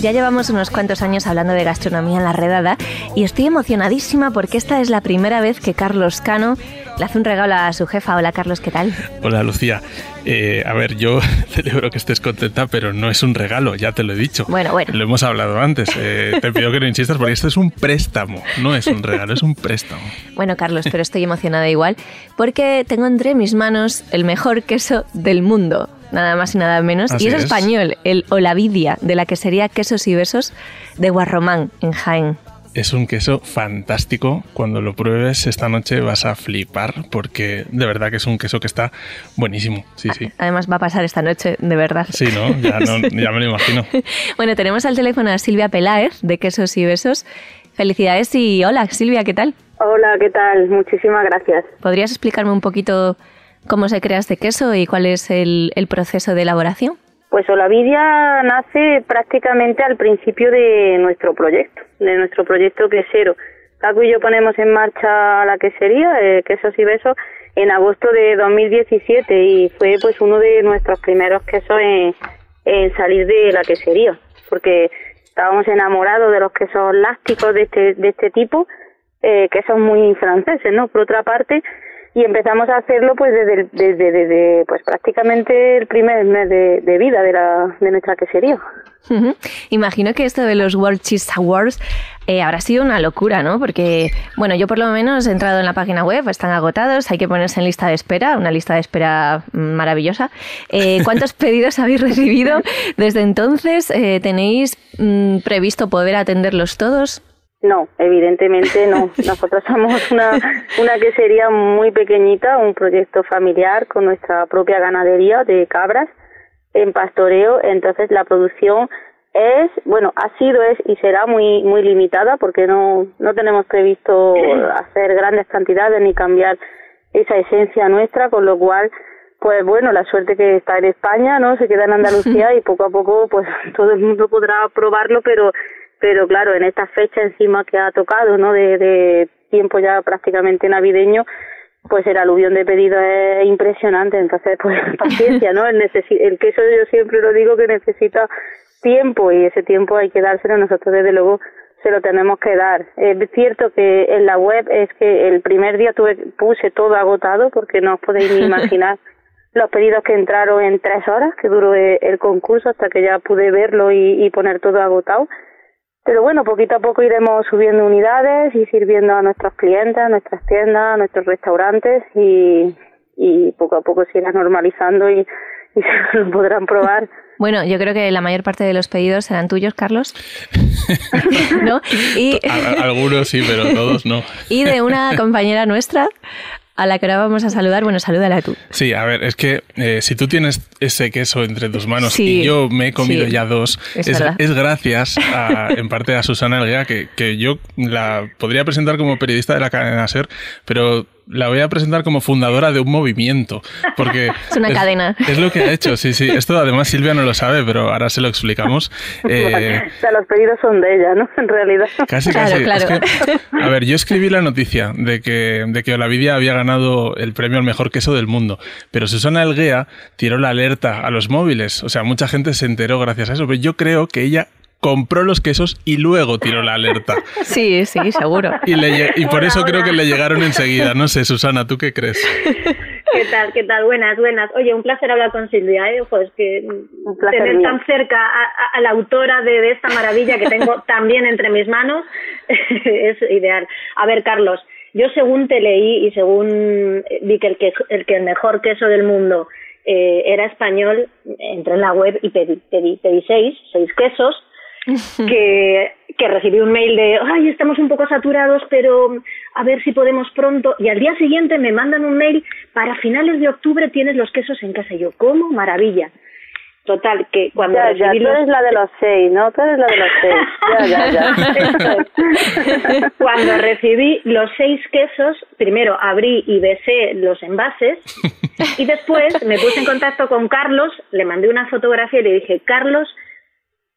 Ya llevamos unos cuantos años hablando de gastronomía en la redada y estoy emocionadísima porque esta es la primera vez que Carlos Cano le hace un regalo a su jefa. Hola Carlos, ¿qué tal? Hola Lucía. Eh, a ver, yo celebro que estés contenta, pero no es un regalo, ya te lo he dicho. Bueno, bueno. Lo hemos hablado antes. Eh, te pido que no insistas porque esto es un préstamo, no es un regalo, es un préstamo. Bueno, Carlos, pero estoy emocionada igual porque tengo entre mis manos el mejor queso del mundo nada más y nada menos. y es, español, el Olavidia, de la que sería Quesos y Besos de Guarromán, en Jaén. Es un queso fantástico. Cuando lo pruebes esta noche vas a flipar porque de verdad que es un queso que está buenísimo. Sí, sí. Además va a pasar esta noche, de verdad. Sí, ¿no? Ya, ya me lo imagino. bueno, tenemos al teléfono a Silvia Peláez de Quesos y Besos. Felicidades y hola, Silvia, ¿qué tal? Hola, ¿qué tal? Muchísimas gracias. ¿Podrías explicarme un poquito cómo se crea este queso y cuál es el, proceso de elaboración? Pues Olavidia nace prácticamente al principio de nuestro proyecto, de nuestro proyecto quesero. Paco y yo ponemos en marcha la quesería, eh, Quesos y Besos, en agosto de 2017 y fue pues uno de nuestros primeros quesos en, salir de la quesería, porque estábamos enamorados de los quesos lácticos de este, de este tipo, eh, quesos muy franceses, ¿no? Por otra parte, y empezamos a hacerlo pues desde, desde, desde pues prácticamente el primer mes de, vida de, la, de nuestra quesería. Imagino que esto de los World Cheese Awards eh, habrá sido una locura, ¿no? Porque, bueno, yo por lo menos he entrado en la página web, están agotados, hay que ponerse en lista de espera, una lista de espera mm, maravillosa. Eh, ¿Cuántos pedidos habéis recibido desde entonces? Eh, ¿Tenéis mm, previsto poder atenderlos todos? No, evidentemente no. Nosotros somos una, una quesería muy pequeñita, un proyecto familiar con nuestra propia ganadería de cabras en pastoreo, entonces la producción es, bueno, ha sido, es y será muy muy limitada porque no no tenemos previsto hacer grandes cantidades ni cambiar esa esencia nuestra, con lo cual pues bueno, la suerte que está en España, ¿no? Se queda en Andalucía y poco a poco pues todo el mundo podrá probarlo, pero pero claro, en esta fecha encima que ha tocado, ¿no? De, de tiempo ya prácticamente navideño, pues el aluvión de pedidos es impresionante, entonces pues paciencia, ¿no? El, el queso yo siempre lo digo que necesita tiempo y ese tiempo hay que dárselo, nosotros desde luego se lo tenemos que dar. Es cierto que en la web es que el primer día tuve, puse todo agotado porque no os podéis ni imaginar los pedidos que entraron en tres horas, que duró el concurso hasta que ya pude verlo y, y poner todo agotado. Pero bueno, poquito a poco iremos subiendo unidades y sirviendo a nuestros clientes, a nuestras tiendas, a nuestros restaurantes y, y poco a poco se irá normalizando y, y se lo podrán probar. Bueno, yo creo que la mayor parte de los pedidos serán tuyos, Carlos. ¿No? Y... Algunos sí, pero todos no. y de una compañera nuestra, a la que ahora vamos a saludar. Bueno, salúdala tú. Sí, a ver, es que eh, si tú tienes ese queso entre tus manos y yo me he comido ya dos, es, gracias en parte a Susana Elguea, que, que yo la podría presentar como periodista de la cadena SER, pero la voy a presentar como fundadora de un movimiento, porque es una cadena. Es lo que ha hecho, sí, sí. Esto además Silvia no lo sabe, pero ahora se lo explicamos. Eh, o sea, los pedidos son de ella, ¿no? En realidad. Casi, casi. a ver, yo escribí la noticia de que, de que Olavidia había ganado el premio al mejor queso del mundo, pero Susana Elguea tiró la alerta a los móviles. O sea, mucha gente se enteró gracias a eso, pero yo creo que ella compró los quesos y luego tiró la alerta. Sí, sí, seguro. Y, y por eso creo que le llegaron enseguida. No sé, Susana, ¿tú qué crees? ¿Qué tal? ¿Qué tal? Buenas, buenas. Oye, un placer hablar con Silvia, ¿eh? Pues que tener tan cerca a, la autora de, esta maravilla que tengo también entre mis manos es ideal. A ver, Carlos, yo según te leí y según vi que el, que, el, que el mejor queso del mundo eh, era español, entré en la web y pedí, pedí, pedí seis, seis quesos que, que recibí un mail de, ay, estamos un poco saturados, pero a ver si podemos pronto. Y al día siguiente me mandan un mail, para finales de octubre tienes los quesos en casa. Y yo, ¿cómo? Maravilla. Total, que cuando ya, ya, tú eres la de los seis, ¿no? Tú eres la de los seis. Ya, ya, ya. cuando recibí los seis quesos, primero abrí y besé los envases y después me puse en contacto con Carlos, le mandé una fotografía y le dije, Carlos,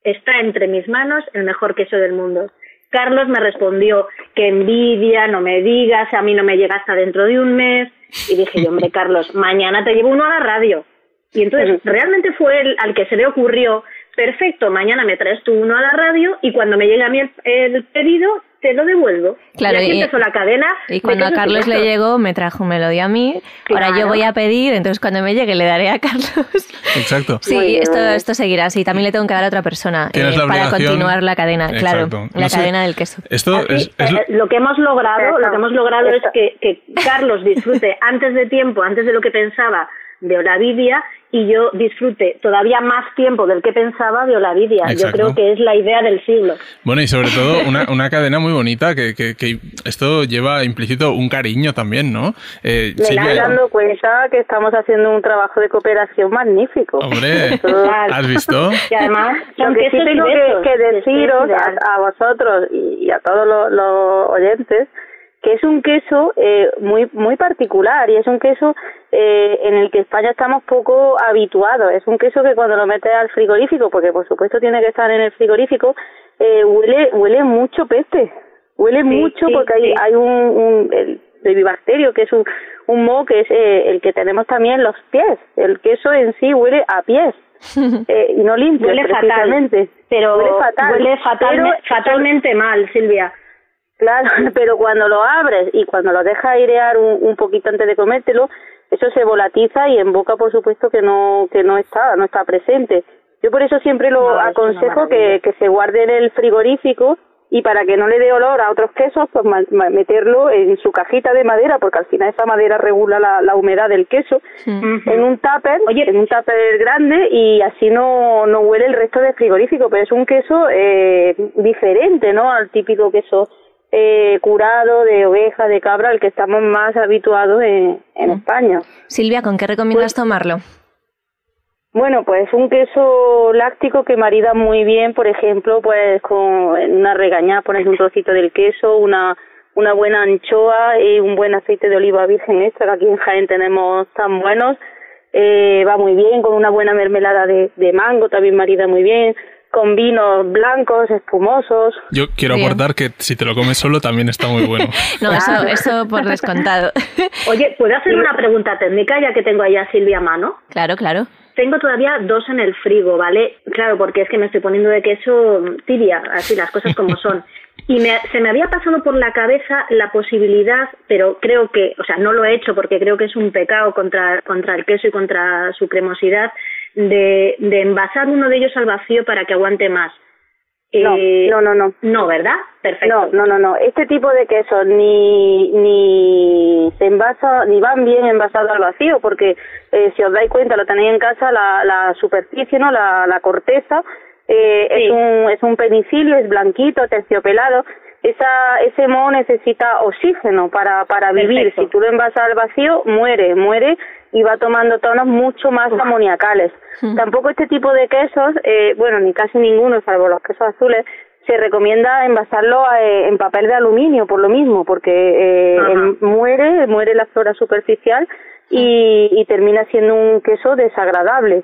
está entre mis manos el mejor queso del mundo. Carlos me respondió, que envidia, no me digas, a mí no me llega hasta dentro de un mes. Y dije, hombre, Carlos, mañana te llevo uno a la radio. Y entonces realmente fue el al que se le ocurrió, perfecto, mañana me traes tú uno a la radio y cuando me llegue a mí el pedido, te lo devuelvo. Claro, y, empezó la cadena. Y cuando a Carlos le llegó, me trajo un melodía a mí. Ahora yo voy a pedir, entonces cuando me llegue le daré a Carlos. Exacto. Sí, esto, esto seguirá así. También le tengo que dar a otra persona eh, para continuar la cadena, claro, la cadena del queso. Esto es, eh, lo que hemos logrado, lo que hemos logrado es que, que Carlos disfrute antes de tiempo, antes de lo que pensaba de Olavidia y yo disfrute todavía más tiempo del que pensaba de Olavidia. Yo creo que es la idea del siglo. Bueno, y sobre todo una, una cadena muy bonita que, que, que, esto lleva implícito un cariño también, ¿no? Eh, Me estoy dando cuenta que estamos haciendo un trabajo de cooperación magnífico. Hombre, ¿has visto? Y además, lo que sí tengo que, deciros a, vosotros y, a todos los oyentes que es un queso eh, muy muy particular y es un queso eh, en el que España estamos poco habituados. Es un queso que cuando lo metes al frigorífico, porque por supuesto tiene que estar en el frigorífico, eh, huele huele mucho peste, huele mucho porque hay, hay un, un el bacterio que es un, un moho que es eh, el que tenemos también los pies. El queso en sí huele a pies. Eh, y no limpio, huele precisamente. Fatal, pero huele, fatal, huele fatalmente mal, Silvia. Claro, pero cuando lo abres y cuando lo dejas airear un, un poquito antes de comértelo, eso se volatiza y en boca, por supuesto, que no que no está, no está presente. Yo por eso siempre lo aconsejo que, que se guarde en el frigorífico y para que no le dé olor a otros quesos, pues meterlo en su cajita de madera, porque al final esa madera regula la, la humedad del queso, en un tupper, Oye, en un tupper grande y así no, no huele el resto del frigorífico, pero es un queso eh, diferente, ¿no? Al típico queso eh, curado de oveja, de cabra, al que estamos más habituados en, en mm. España. Silvia, ¿con qué recomiendas pues tomarlo? Bueno, pues un queso láctico que marida muy bien, por ejemplo, pues con una regañada pones un trocito del queso, una una buena anchoa y un buen aceite de oliva virgen extra, que aquí en Jaén tenemos tan buenos. Eh, va muy bien, con una buena mermelada de, de mango también marida muy bien, con vinos blancos, espumosos. Yo quiero aportar que si te lo comes solo también está muy bueno. no, eso, eso por descontado. Oye, ¿puedo hacer una pregunta técnica ya que tengo ahí a Silvia a mano? Claro, claro. Tengo todavía dos en el frigo, ¿vale? Claro, porque es que me estoy poniendo de queso tibia, así las cosas como son. Y me, se me había pasado por la cabeza la posibilidad, pero creo que, o sea, no lo he hecho porque creo que es un pecado contra, contra el queso y contra su cremosidad, de, de envasar uno de ellos al vacío para que aguante más. No, eh, no, no, no. No, ¿verdad? Perfecto. No, no, no, no. Este tipo de quesos ni, ni se envasa, ni van bien envasados al vacío, porque eh, si os dais cuenta, lo tenéis en casa, la, la superficie, ¿no? La, la corteza, eh, es, un, es un penicilio, es blanquito, terciopelado. Esa, ese moho necesita oxígeno para, para vivir. Si tú lo envasas al vacío, muere, muere y va tomando tonos mucho más amoniacales. Tampoco este tipo de quesos, eh, bueno, ni casi ninguno, salvo los quesos azules, se recomienda envasarlo eh, en papel de aluminio por lo mismo, porque eh, muere, muere la flora superficial y, y termina siendo un queso desagradable.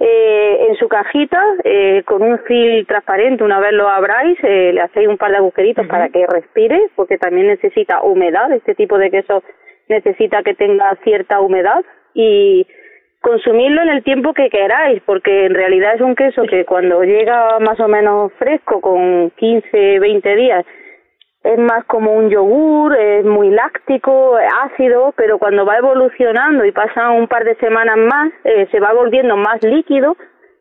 Eh, en su cajita, eh, con un fil transparente, una vez lo abráis, eh, le hacéis un par de agujeritos para que respire, porque también necesita humedad, este tipo de queso necesita que tenga cierta humedad y consumirlo en el tiempo que queráis, porque en realidad es un queso que cuando llega más o menos fresco, con 15, 20 días, es más como un yogur, es muy láctico, ácido, pero cuando va evolucionando y pasa un par de semanas más, eh, se va volviendo más líquido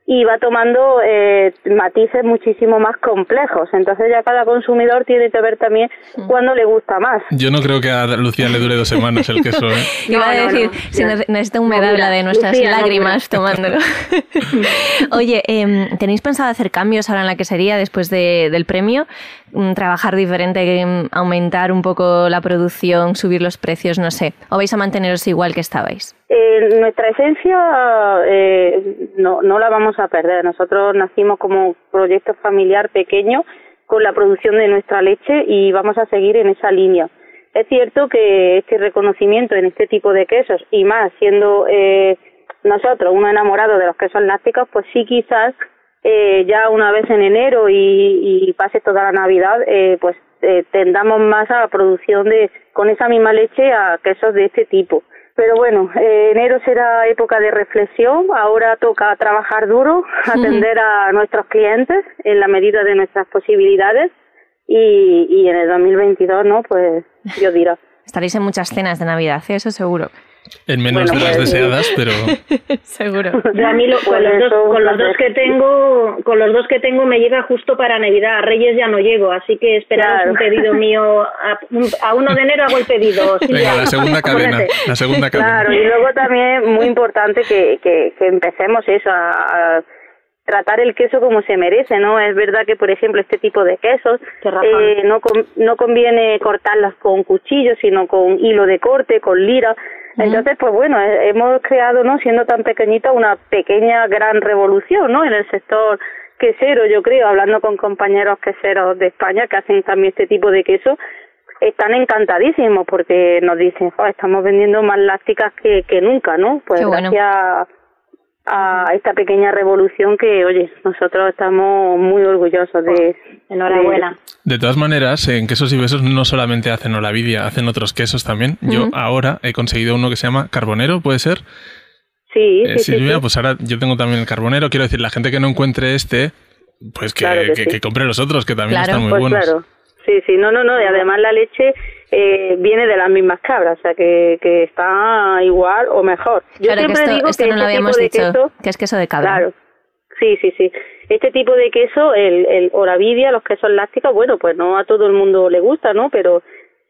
y va tomando eh, matices muchísimo más complejos. Entonces ya cada consumidor tiene que ver también cuándo le gusta más. Yo no creo que a Lucía le dure dos semanas el queso. ¿eh? Iba a decir, si necesita humedad la de nuestras lágrimas tomándolo. Oye, eh, ¿tenéis pensado hacer cambios ahora en la quesería después de, del premio? Mm, ¿Trabajar diferente, em, aumentar un poco la producción, subir los precios, no sé? ¿O vais a manteneros igual que estabais? Eh, nuestra esencia eh, no, no la vamos a perder. Nosotros nacimos como proyecto familiar pequeño con la producción de nuestra leche y vamos a seguir en esa línea. Es cierto que este reconocimiento en este tipo de quesos y más siendo eh, nosotros uno enamorado de los quesos lácticos, pues sí quizás eh, ya una vez en enero y, y pase toda la Navidad, eh, pues eh, tendamos más a la producción de con esa misma leche a quesos de este tipo. Pero bueno, eh, enero será época de reflexión, ahora toca trabajar duro, atender a nuestros clientes en la medida de nuestras posibilidades y, y en el 2022, ¿no? Pues yo dirá. Estaréis en muchas cenas de Navidad, ¿eh? eso seguro. En menos de las pues, deseadas, pero seguro. a mí con, los dos, con los dos que tengo, con los dos que tengo me llega justo para Navidad. A Reyes ya no llego, así que esperad un pedido mío. A, a, 1 de enero hago el pedido. Venga, la segunda cadena, la segunda cadena. Claro, y luego también muy importante que, que, que empecemos eso a, tratar el queso como se merece, ¿no? Es verdad que, por ejemplo, este tipo de quesos eh, no, no conviene cortarlas con cuchillos, sino con hilo de corte, con lira. Entonces, pues bueno, hemos creado, ¿no? Siendo tan pequeñita, una pequeña gran revolución, ¿no? En el sector quesero, yo creo, hablando con compañeros queseros de España que hacen también este tipo de queso, están encantadísimos porque nos dicen, oh, estamos vendiendo más lácticas que, que nunca, ¿no? Pues gracias a esta pequeña revolución que, oye, nosotros estamos muy orgullosos de. Enhorabuena. De, todas maneras, en quesos y besos no solamente hacen olavidia, hacen otros quesos también. Yo ahora he conseguido uno que se llama Carbonero, ¿puede ser? Sí, sí, Silvia, sí, pues ahora yo tengo también el Carbonero. Quiero decir, la gente que no encuentre este, pues que, que, compre los otros, que también están muy pues buenos. Claro. Sí, sí, no, no, no, y además la leche eh, viene de las mismas cabras, o sea que, que está igual o mejor. Yo siempre digo que este tipo de queso, que es queso de cabra. Claro, sí, sí, sí. Este tipo de queso, el, el oravidia, los quesos lácticos, bueno, pues no a todo el mundo le gusta, ¿no? Pero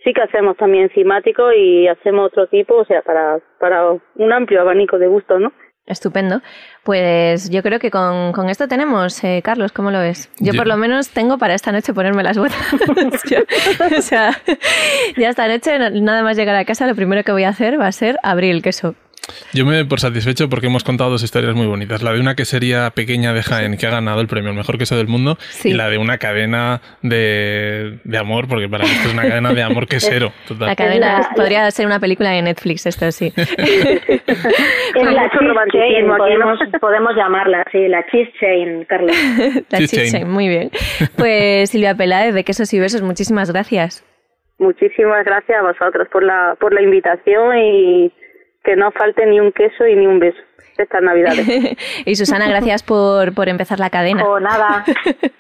sí que hacemos también enzimáticos y hacemos otro tipo, o sea, para, para un amplio abanico de gustos, ¿no? Estupendo. Pues yo creo que con, con esto tenemos, eh, Carlos, ¿cómo lo ves? Yo, por lo menos tengo para esta noche ponerme las botas. o sea, ya esta noche, nada más llegar a casa, lo primero que voy a hacer va a ser abrir el queso. Yo me doy por satisfecho porque hemos contado dos historias muy bonitas. La de una quesería pequeña de Jaén que ha ganado el premio al mejor queso del mundo y la de una cadena de, de amor, porque para mí esto es una cadena de amor quesero. La cadena podría ser una película de Netflix, esto sí. es la chain, podemos, podemos, llamarla, sí, la cheese chain, Carlos. la cheese, chain. muy bien. Pues Silvia Peláez de Quesos y Besos, muchísimas gracias. Muchísimas gracias a vosotros por la, por la invitación y que no falte ni un queso y ni un beso estas navidades. y Susana, gracias por, por empezar la cadena. O nada.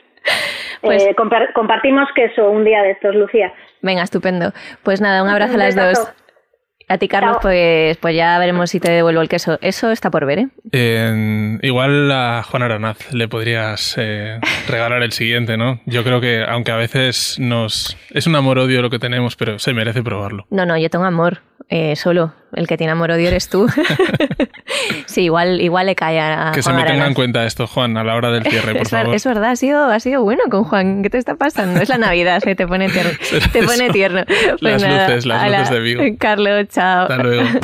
pues, eh, compartimos queso un día de estos, Lucía. Venga, estupendo. Pues nada, un abrazo a las dos. A ti, Carlos, pues, pues ya veremos si te devuelvo el queso. Eso está por ver, ¿eh? igual a Juan Aranaz le podrías eh, regalar el siguiente, ¿no? Yo creo que, aunque a veces nos... Es un amor-odio lo que tenemos, pero se merece probarlo. No, no, yo tengo amor. Eh, solo. El que tiene amor odio eres tú. sí, igual, igual le cae a. Que se me tenga en cuenta esto, Juan, a la hora del cierre, por es, favor. Es verdad, ha sido, ha sido bueno con Juan. ¿Qué te está pasando? Es la Navidad, se te pone tierno. te pone tierno. las pues luces, las luces de Vigo. Carlos, chao. Hasta luego.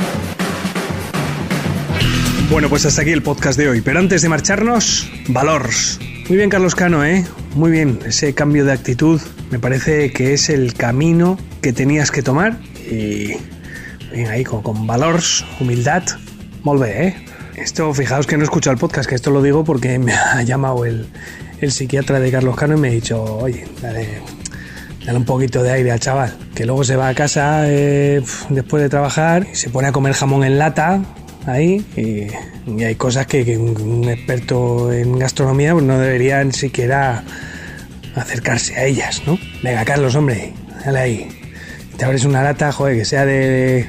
Bueno, pues hasta aquí el podcast de hoy. Pero antes de marcharnos, valores. Muy bien, Carlos Cano, ¿eh? Muy bien. Ese cambio de actitud me parece que es el camino que tenías que tomar y Bien, ahí con, con valores, humildad. Molve, ¿eh? Esto, fijaos que no he escuchado el podcast, que esto lo digo porque me ha llamado el, el psiquiatra de Carlos Cano y me ha dicho, oye, dale, dale un poquito de aire al chaval, que luego se va a casa eh, después de trabajar y se pone a comer jamón en lata ahí y, hay cosas que, un, experto en gastronomía pues, no debería ni siquiera acercarse a ellas, ¿no? Venga, Carlos, hombre, dale ahí. Te abres una lata, joder, que sea de,